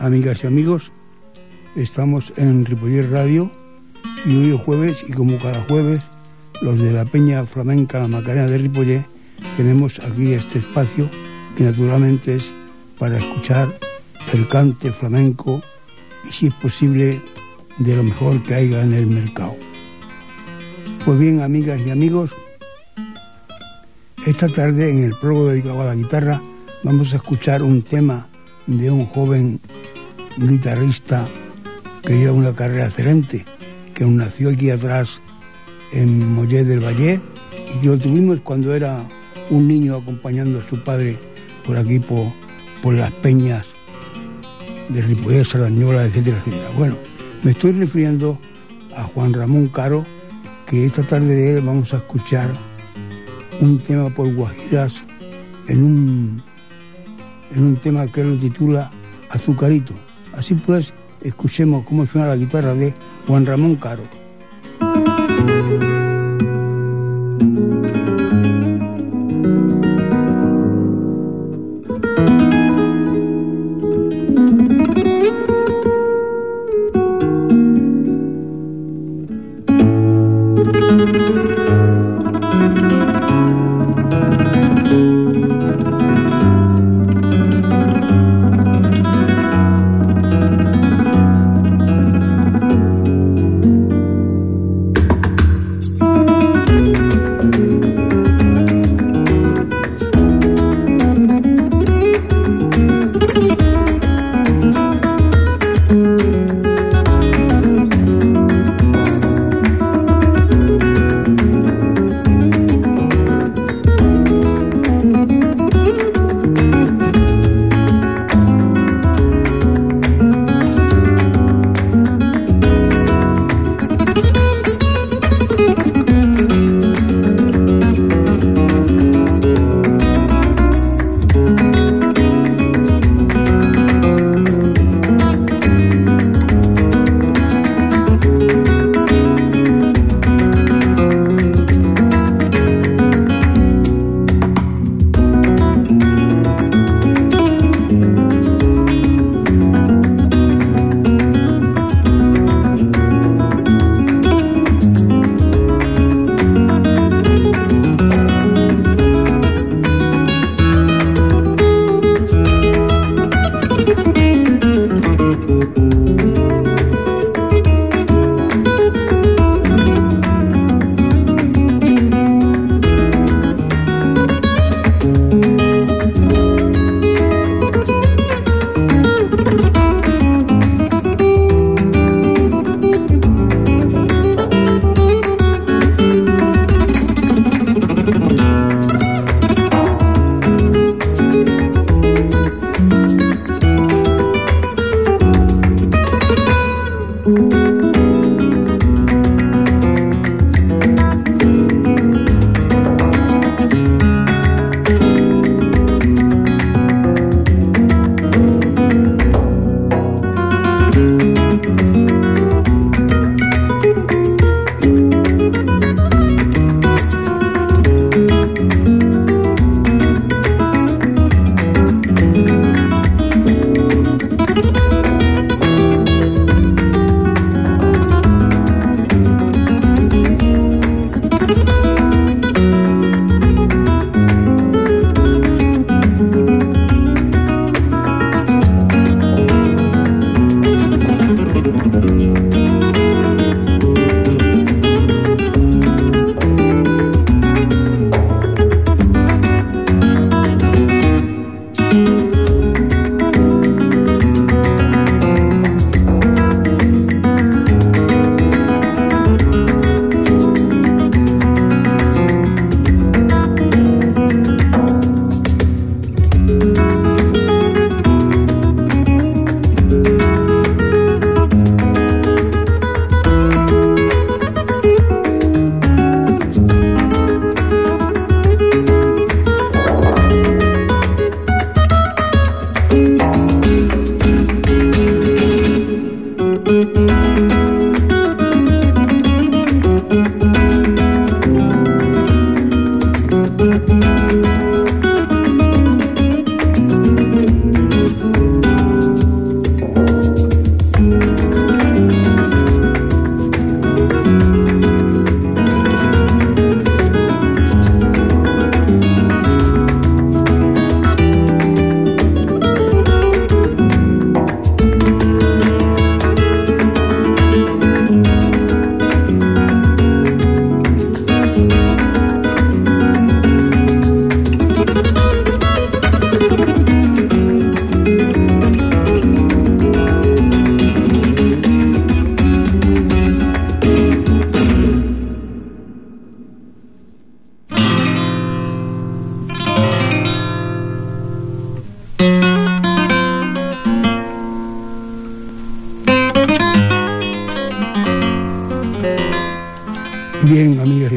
amigas y amigos. Estamos en Ripoller Radio y hoy es jueves y como cada jueves, los de la Peña Flamenca La Macarena de Ripoller tenemos aquí este espacio que naturalmente es para escuchar el cante flamenco y si es posible de lo mejor que haya en el mercado. Pues bien, amigas y amigos, esta tarde en el prólogo dedicado a la guitarra vamos a escuchar un tema de un joven guitarrista que lleva una carrera excelente, que nació aquí atrás en Mollet del Valle y que lo tuvimos cuando era un niño acompañando a su padre por aquí, por, por las peñas de Ripollet, Sarañola, etcétera, etcétera. Bueno, me estoy refiriendo a Juan Ramón Caro, que esta tarde de él vamos a escuchar un tema por Guajiras en un en un tema que lo titula Azucarito. Así pues, escuchemos cómo suena la guitarra de Juan Ramón Caro.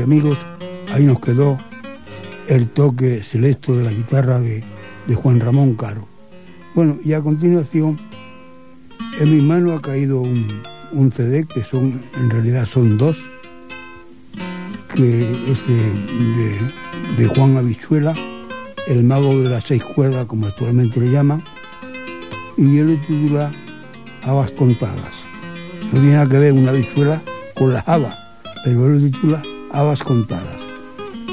Amigos, ahí nos quedó el toque celeste de la guitarra de, Juan Ramón Caro. Bueno, y a continuación, en mi mano ha caído un, un CD, que son, en realidad son dos, que es de, de, Juan Avichuela, el mago de las seis cuerdas, como actualmente le llaman, y él lo titula Habas contadas. No tiene nada que ver una habichuela con las habas, pero él lo titula Habas contadas.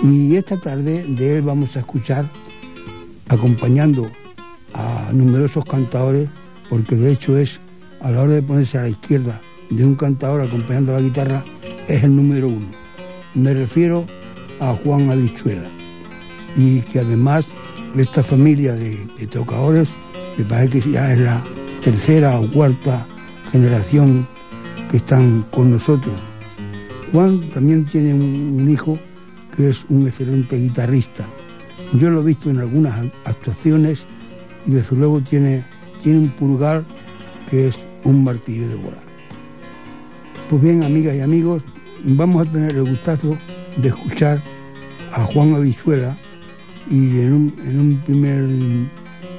Y esta tarde de él vamos a escuchar, acompañando a numerosos cantadores, porque de hecho es a la hora de ponerse a la izquierda de un cantador acompañando la guitarra, es el número uno. Me refiero a Juan Avichuela. Y que además de esta familia de, tocadores, me parece que ya es la tercera o cuarta generación que están con nosotros. Juan también tiene un hijo que es un excelente guitarrista. Yo lo he visto en algunas actuaciones y desde luego tiene, tiene un pulgar que es un martillo de volar. Pues bien, amigas y amigos, vamos a tener el gustazo de escuchar a Juan Avizuela y en un, en un primer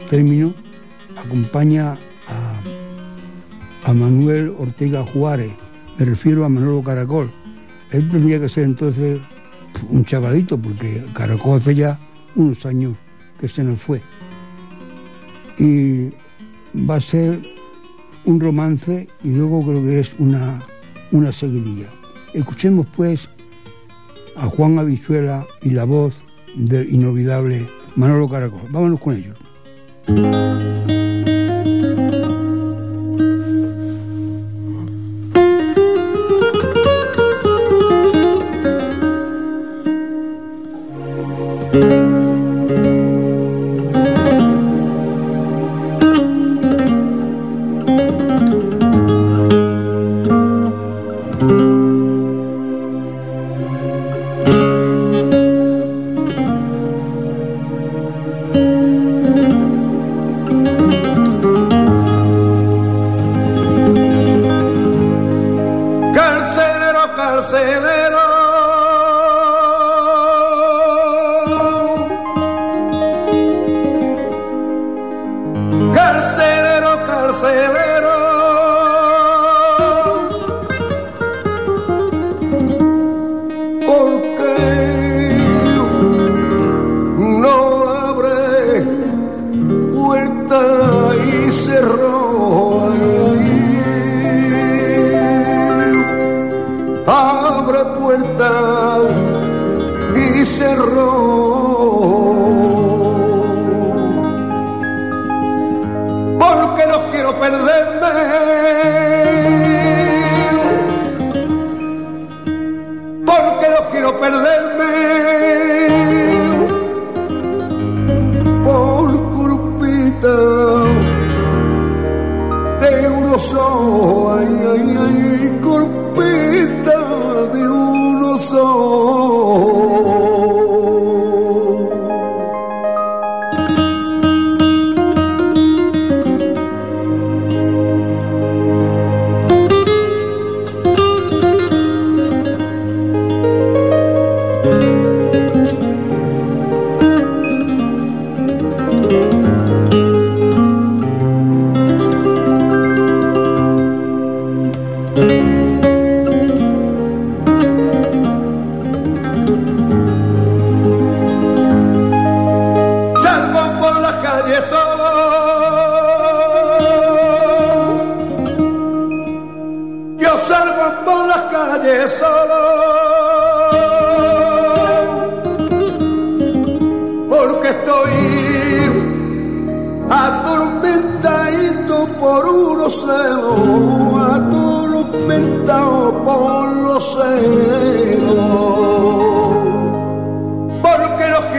término acompaña a, a Manuel Ortega Juárez, me refiero a Manolo Caracol. Él tendría que ser entonces un chavalito, porque Caracol hace ya unos años que se nos fue. Y va a ser un romance y luego creo que es una, una seguidilla. Escuchemos pues a Juan Avizuela y la voz del inolvidable Manolo Caracol. Vámonos con ellos.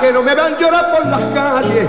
que no me vean llorar por las calles.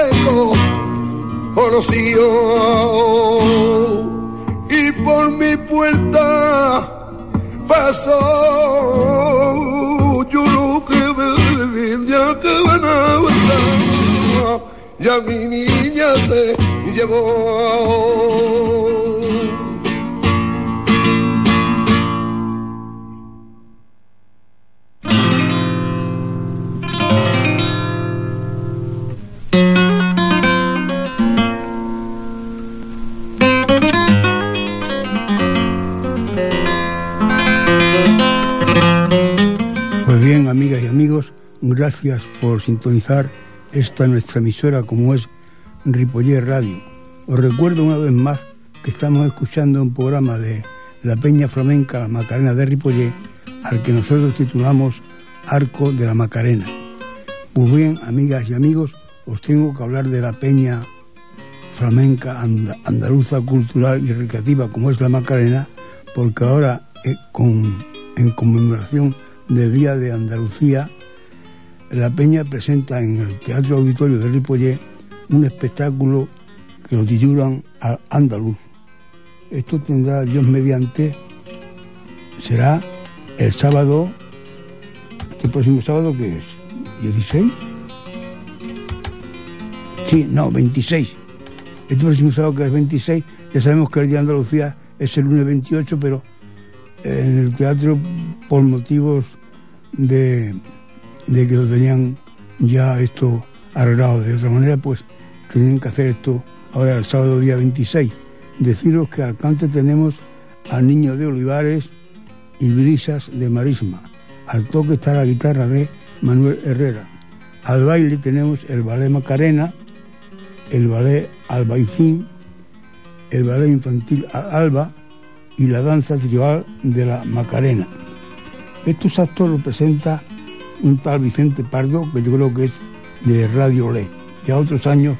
haberte conocido. Y por mi puerta pasó yo lo que me ya que van a ya mi niña se llevó gracias por sintonizar esta nuestra emisora como es Ripollé Radio. Os recuerdo una vez más que estamos escuchando un programa de la Peña Flamenca La Macarena de Ripollé, al que nosotros titulamos Arco de la Macarena. Pues bien, amigas y amigos, os tengo que hablar de la Peña Flamenca Andaluza Cultural y Recreativa como es la Macarena, porque ahora eh, con, en conmemoración del Día de Andalucía la Peña presenta en el Teatro Auditorio de Ripollé un espectáculo que lo titulan Andaluz. Esto tendrá Dios mediante, será el sábado, este próximo sábado que es 16. Sí, no, 26. Este próximo sábado que es 26, ya sabemos que el Día de Andalucía es el lunes 28, pero en el teatro por motivos de de que lo tenían ya esto arreglado. De otra manera, pues tenían que hacer esto ahora el sábado día 26. Deciros que al cante tenemos al Niño de Olivares y Brisas de Marisma. Al toque está la guitarra de Manuel Herrera. Al baile tenemos el ballet Macarena, el ballet Albaicín, el ballet infantil Alba y la danza tribal de la Macarena. Estos actos los presenta un tal Vicente Pardo, que yo creo que es de Radio Le. Ya otros años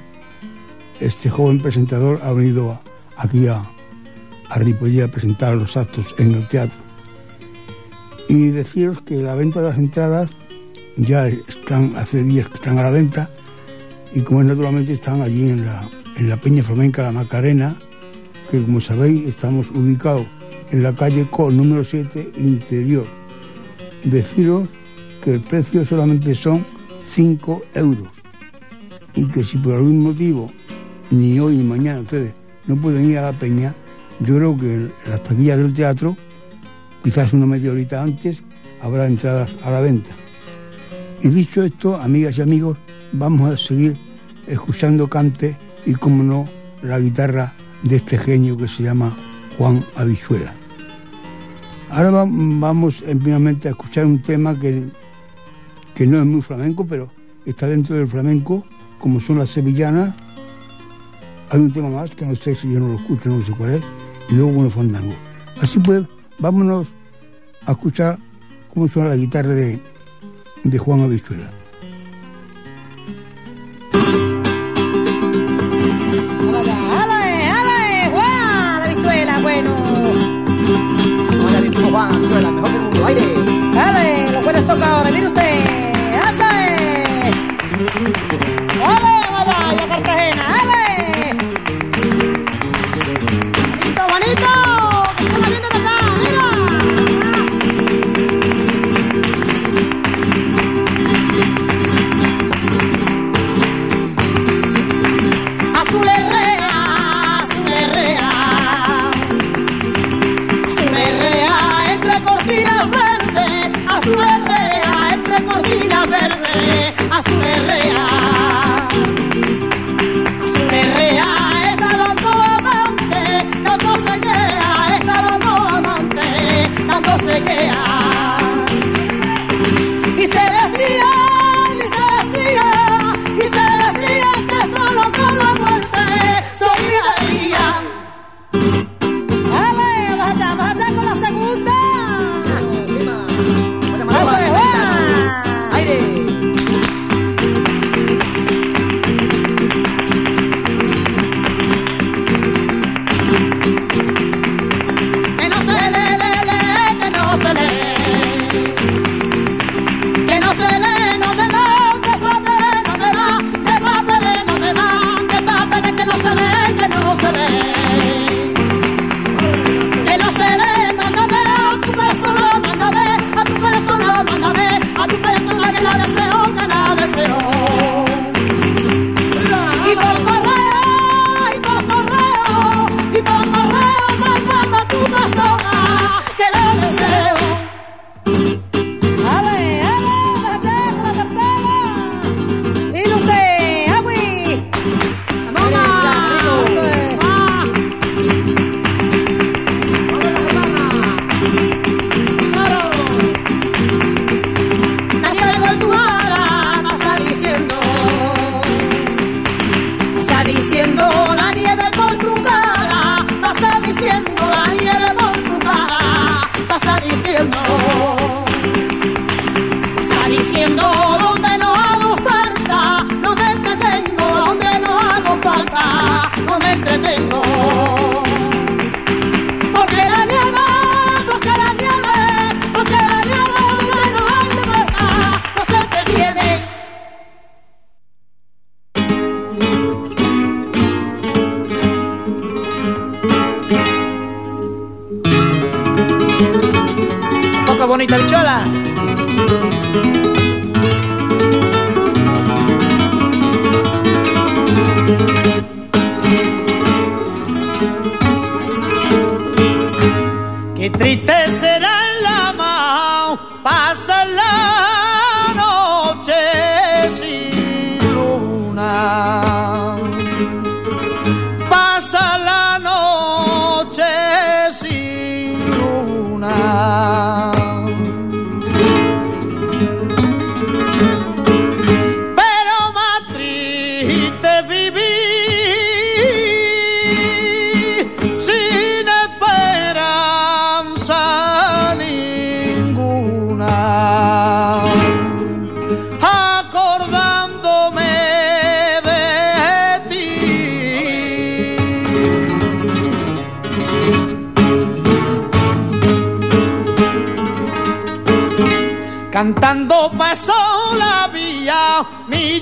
este joven presentador ha venido aquí a, a Ripollet a presentar los actos en el teatro. Y deciros que la venta de las entradas ya están, hace días que están a la venta, y como naturalmente están allí en la, en la Peña Flamenca La Macarena, que como sabéis estamos ubicados en la calle Co número 7 interior. Deciros que el precio solamente son 5 euros y que si por algún motivo ni hoy ni mañana ustedes no pueden ir a la peña, yo creo que las taquillas del teatro, quizás una media horita antes, habrá entradas a la venta. Y dicho esto, amigas y amigos, vamos a seguir escuchando cante y, como no, la guitarra de este genio que se llama Juan Avisuela. Ahora vamos primeramente a escuchar un tema que, que no es muy flamenco, pero está dentro del flamenco, como son las sevillanas, hay un tema más que no sé si yo no lo escucho, no sé cuál es, y luego unos fandangos. Así pues, vámonos a escuchar cómo suena la guitarra de, de Juan Avichuela. cantando pasó la vía, mi.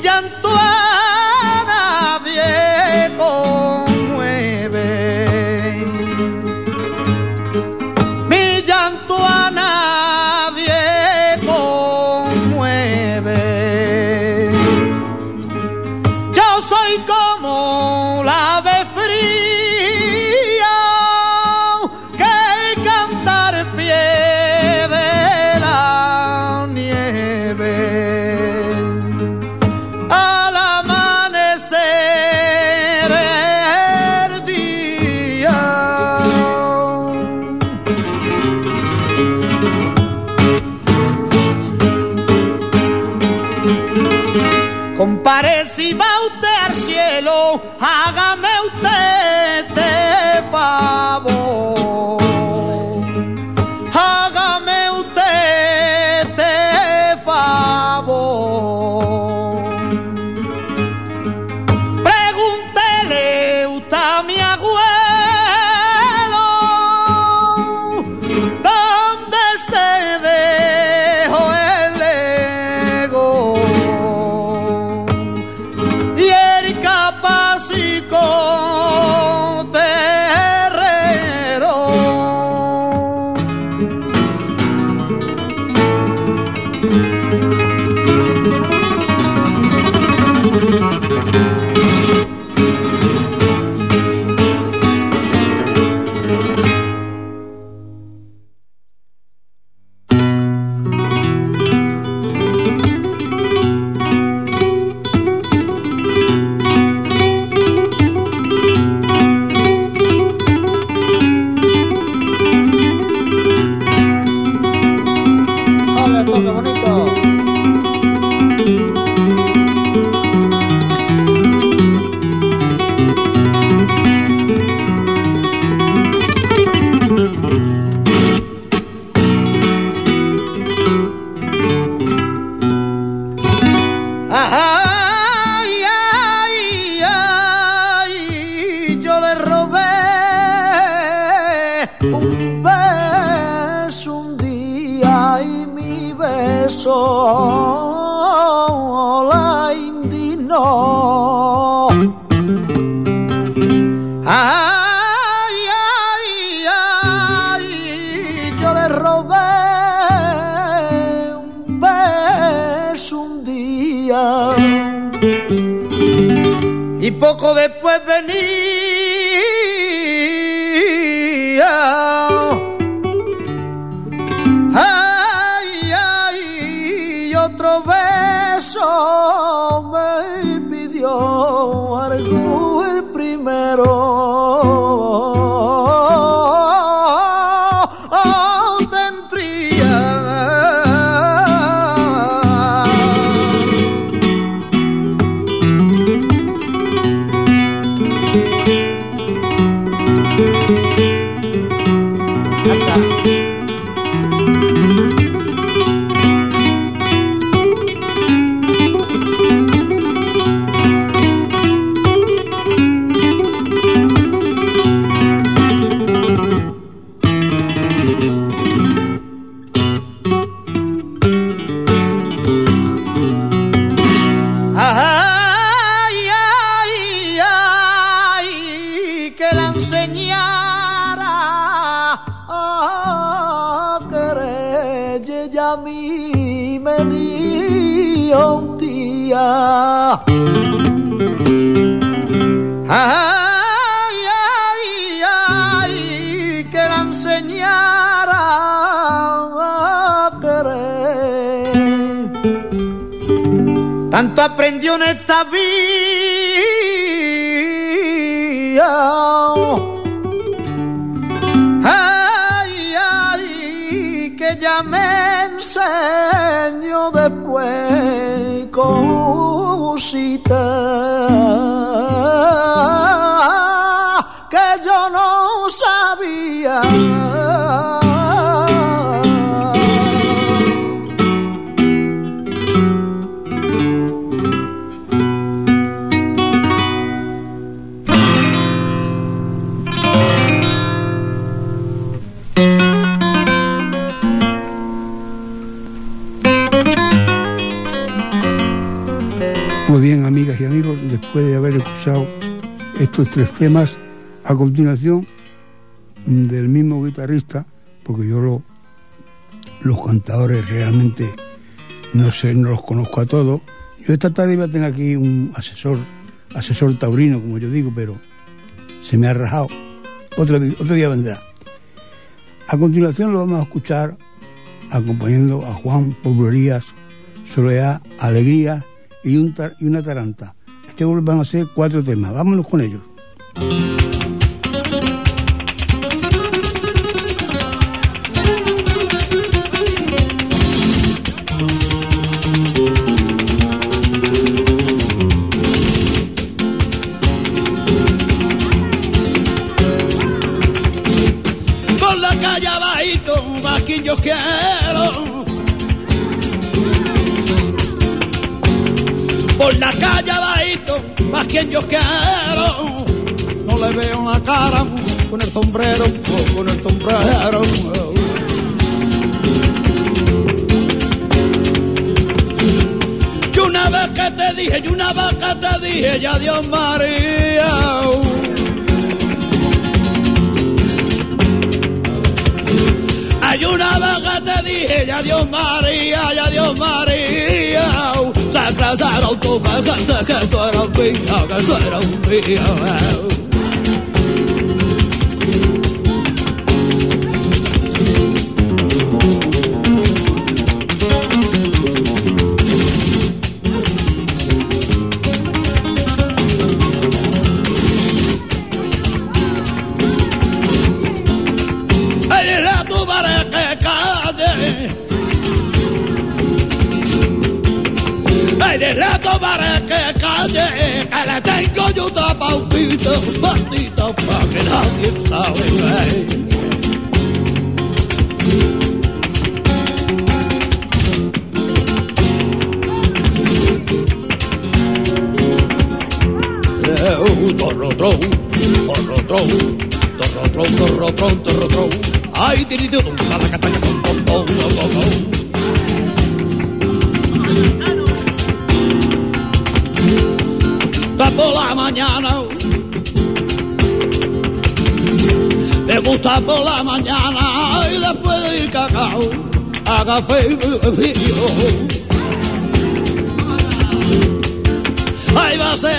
poco después venía. Ay, ay, y otro beso me pidió algo el primero. enseñar a querer. Tanto aprendió en esta vida. Ay, ay, que ya me enseñó después con cositas. Después de haber escuchado estos tres temas, a continuación del mismo guitarrista, porque yo lo, los cantadores realmente no sé, no los conozco a todos. Yo esta tarde iba a tener aquí un asesor, asesor taurino, como yo digo, pero se me ha rajado. Otro, otro día vendrá. A continuación lo vamos a escuchar acompañando a Juan Poblerías, Soledad, Alegría y, un y una taranta. Este van a ser cuatro temas. Vámonos con ellos. Tú Torro, tron, torro, tron, torro, tron, torro, tron, torro, tron. Ay, tirito, la cataca, tom, tom, tom, tom, tom. por la mañana. Me gusta por la mañana y después de ir cacao a café frío. Ahí va a ser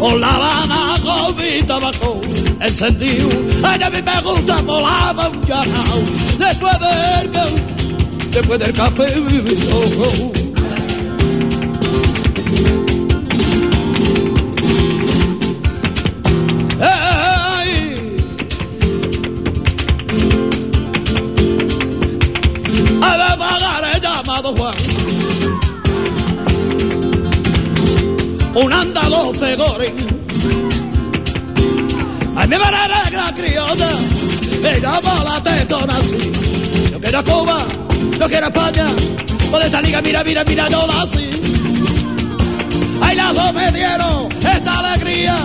o la Habana con mi tabaco encendido. Ay, a mí me gusta por la mañana después del, después del café frío. Un andaluz fegore. A mi la criolla, me llama la tetona así. Yo quiero Cuba, yo quiero España, por esta liga, mira, mira, mira, yo la así. Ay, las dos me dieron esta alegría,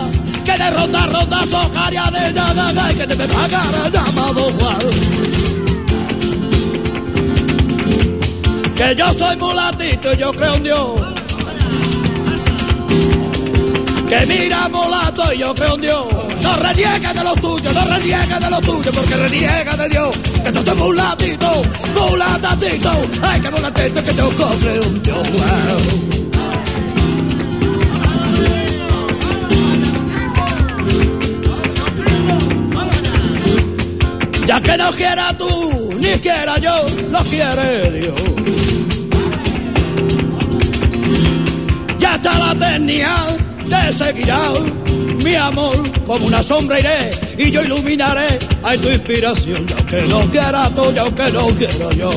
que de ronda, ronda, socaria de nada, que te me pagara llamado Juan. Que yo soy mulatito y yo creo en Dios que mira molato y yo creo en Dios. No reniega de lo tuyo, no reniega de lo tuyo, porque reniega de Dios. Que tú eres mulatito, mulatatito. Ay, que mulatito que yo creo en Dios. Ya que no quiera tú, ni quiera yo, no quiere Dios. Ya está la tenía te seguirá mi amor, como una sombra iré y yo iluminaré a tu inspiración, y aunque no quiera tú, y aunque no quiera yo.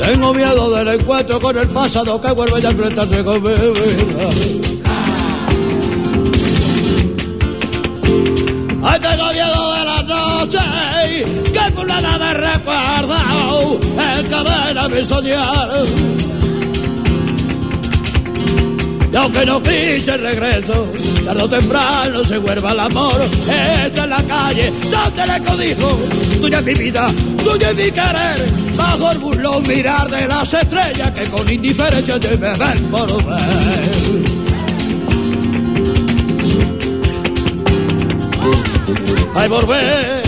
Tengo miedo del encuentro con el pasado que vuelve a enfrentarse con mi vida. Ay, tengo miedo de la noche que por nada de recuerdo encadena mi soñar. Y aunque no quise regreso, tarde o temprano se vuelva el amor. Esta es la calle donde le codijo, tuya es mi vida, tuya es mi querer. Bajo el burlón mirar de las estrellas que con indiferencia te me ven por ver. Ay, volver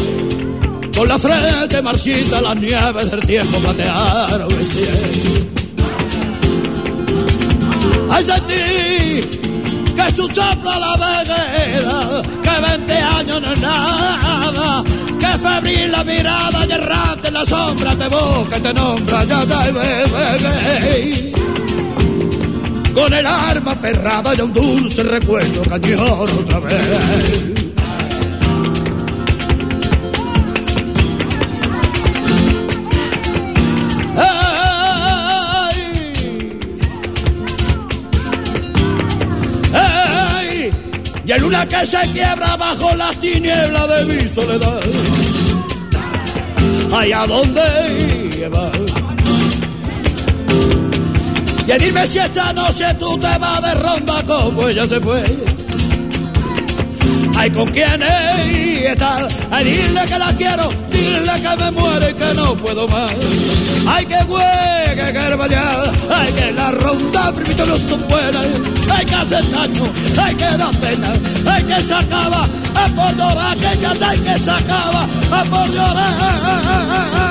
con la frente marchita, las nieves del tiempo platearon el cielo. Ay, sentí que su sopla la veguera, que 20 años no es nada, que febril la mirada y errante en la sombra te busca y te nombra, ya te bebé. Con el arma ferrada y un dulce recuerdo que otra vez. Y el luna que se quiebra bajo las tinieblas de mi soledad. Allá donde lleva. Y dime si esta noche tú te vas de ronda como ella se fue. Ay, ¿con quién está? Ay, dile que la quiero, dile que me muere y que no puedo más. Ay, que juegue, que hermana, ay, que la ronda primito no son buenas. Ay, que hace daño, ay, que da pena, ay, que se acaba, ay, por llorar, que ya hay que se acaba, ay, por llorar.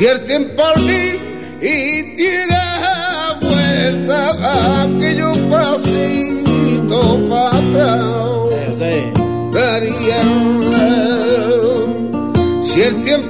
cierten por mí y tira vuelta aquellos pasitos para atrás. Darían cierten eh,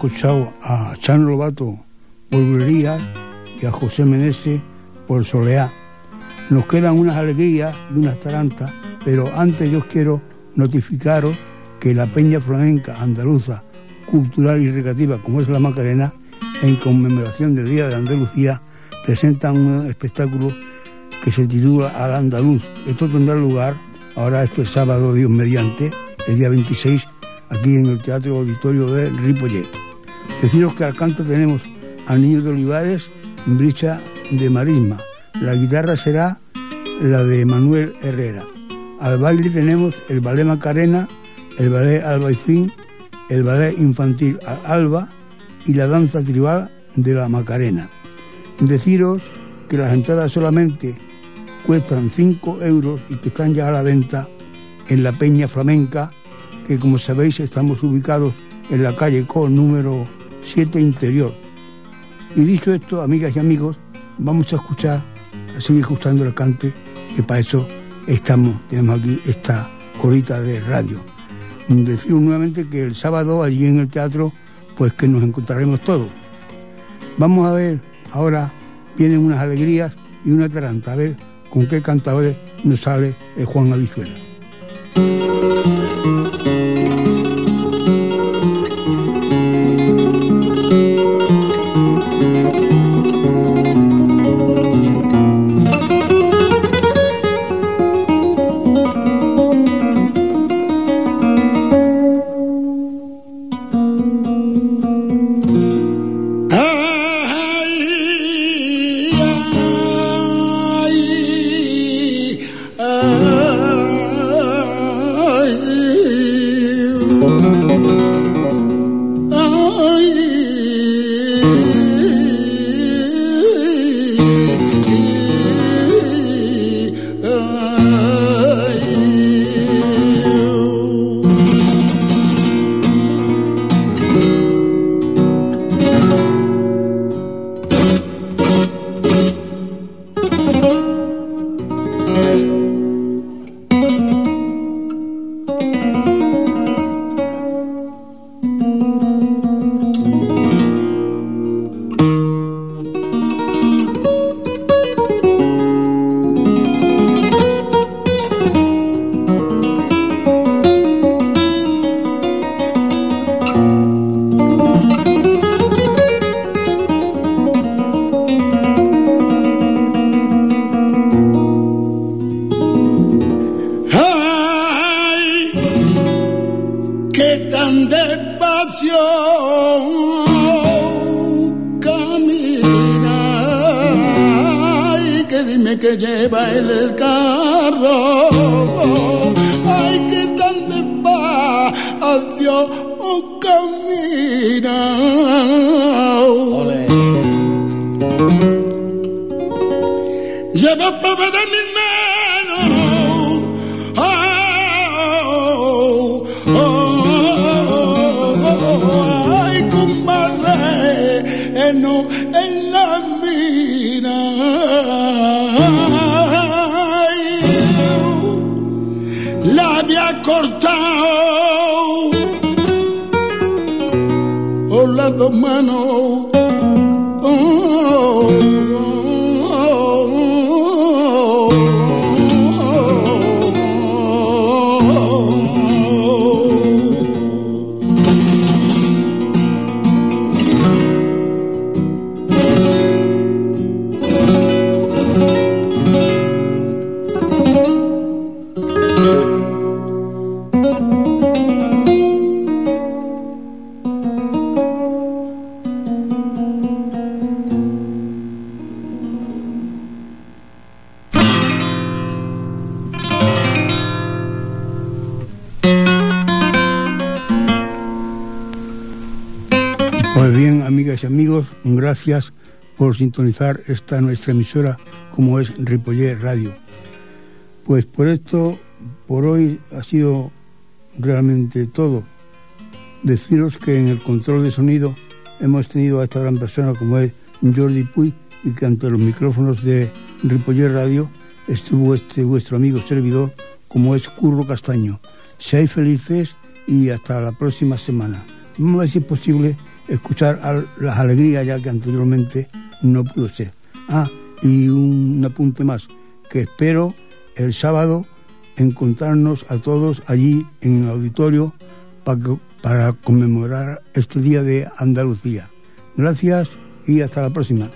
escuchado a Chan Lobato por Bulería y a José Meneses por Soleá. Nos quedan unas alegrías y unas tarantas, pero antes yo quiero notificaros que la Peña Flamenca Andaluza, cultural y recreativa como es la Macarena, en conmemoración del Día de Andalucía, presentan un espectáculo que se titula Al Andaluz. Esto tendrá lugar ahora este sábado, Dios mediante, el día 26, aquí en el Teatro Auditorio de Ripollet. Deciros que al canto tenemos al Niño de Olivares, Bricha de Marisma. La guitarra será la de Manuel Herrera. Al baile tenemos el ballet Macarena, el ballet Albaicín, el ballet infantil Al Alba y la danza tribal de la Macarena. Deciros que las entradas solamente cuestan 5 euros y que están ya a la venta en la Peña Flamenca, que como sabéis estamos ubicados en la calle con número 7 interior. Y dicho esto, amigas y amigos, vamos a escuchar, a seguir escuchando el cante, que para eso estamos, tenemos aquí esta horita de radio. Deciros nuevamente que el sábado allí en el teatro, pues que nos encontraremos todos. Vamos a ver, ahora vienen unas alegrías y una taranta, a ver con qué cantadores nos sale el Juan Avizuela. Ay, que dime que lleva él el carro. Ay, que tan despacio camina. Lleva pave de mi amigos, gracias por sintonizar esta nuestra emisora como es Ripollé Radio. Pues por esto, por hoy ha sido realmente todo. Deciros que en el control de sonido hemos tenido a esta gran persona como es Jordi Puy y que ante los micrófonos de Ripoller Radio estuvo este vuestro amigo servidor como es Curro Castaño. Seáis felices y hasta la próxima semana. Vamos si es posible escuchar las alegrías ya que anteriormente no pudo ser. Ah, y un apunte más, que espero el sábado encontrarnos a todos allí en el auditorio para, para conmemorar este día de Andalucía. Gracias y hasta la próxima.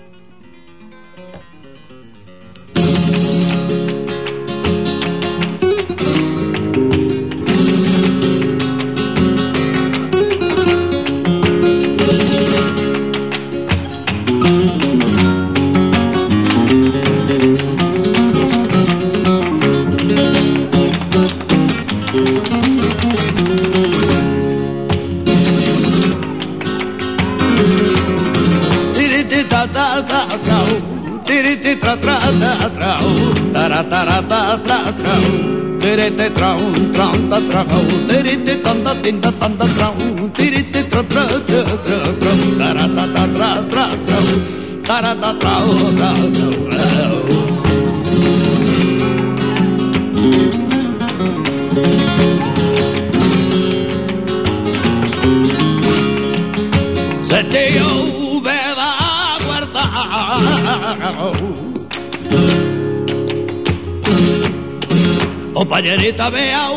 terete traun tranta trau terete tanda tinda tanda trau terete tra tra tra tra tra tarata tra tra trau tarata trau trau trau Compañerita vea,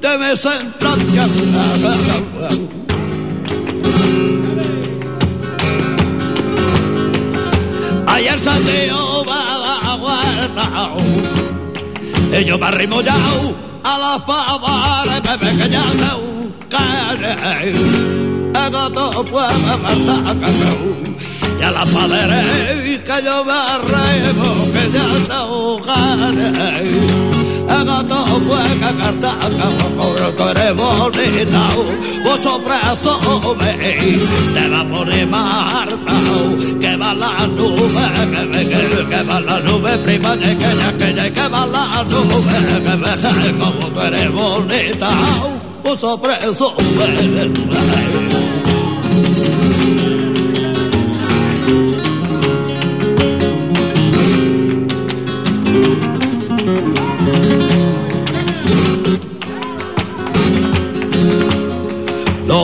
debe centrar Ayer salió va la huerta, ellos me arrimollado a las pavas, me ve que ya se cae, el gato puede matar y a la padre que yo me arrego que ya se ahogaré gato pueca cartaca por tú eres bonita vos sorpreso me te va a poner marta que va la nube que, que, va la nube prima de que ya que ya que va la nube como tú eres bonita vos sorpreso me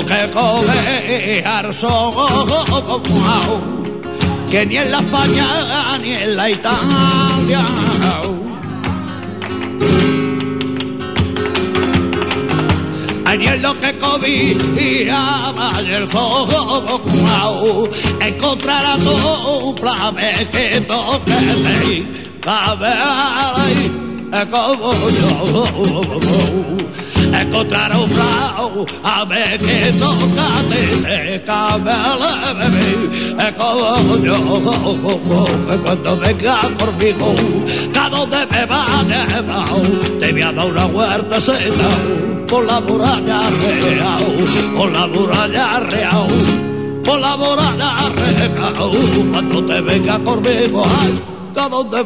que coger son que ni en la España ni en la Italia ni en lo que cobijaba el fuego encontrarás un flamenquito que te cabe como yo encontrar un frau a ver que toca cabela bebé es como yo cuando venga conmigo cada donde me va te voy a dar una por la muralla real por la muralla real por la muralla real. Cuando te venga conmigo cada donde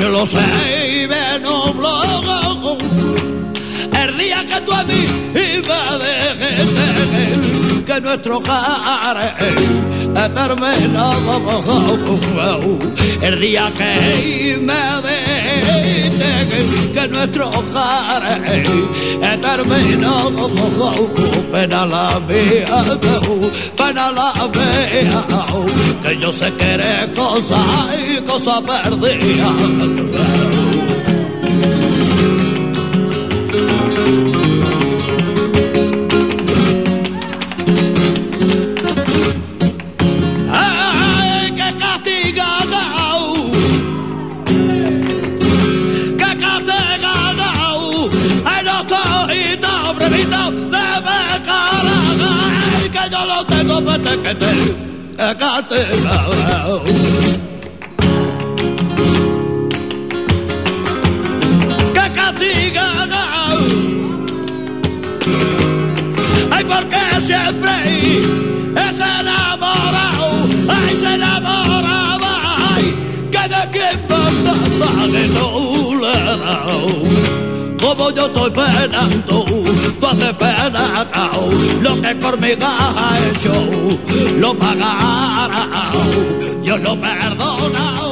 Se lo sé y me nubló el día que tú a mí iba de gente que nuestro hogar terminado el día que me dicen que nuestro hogar terminado pena la mía pena la mía que yo sé que eres cosa y cosa perdida que te قتل قاتل Ay, porque siempre es enamorado, ay, se enamoraba, ay, que de quien va de tu lado Como yo estoy penando. Tú haces pena, lo que por mi ha hecho, lo pagará, yo lo perdona.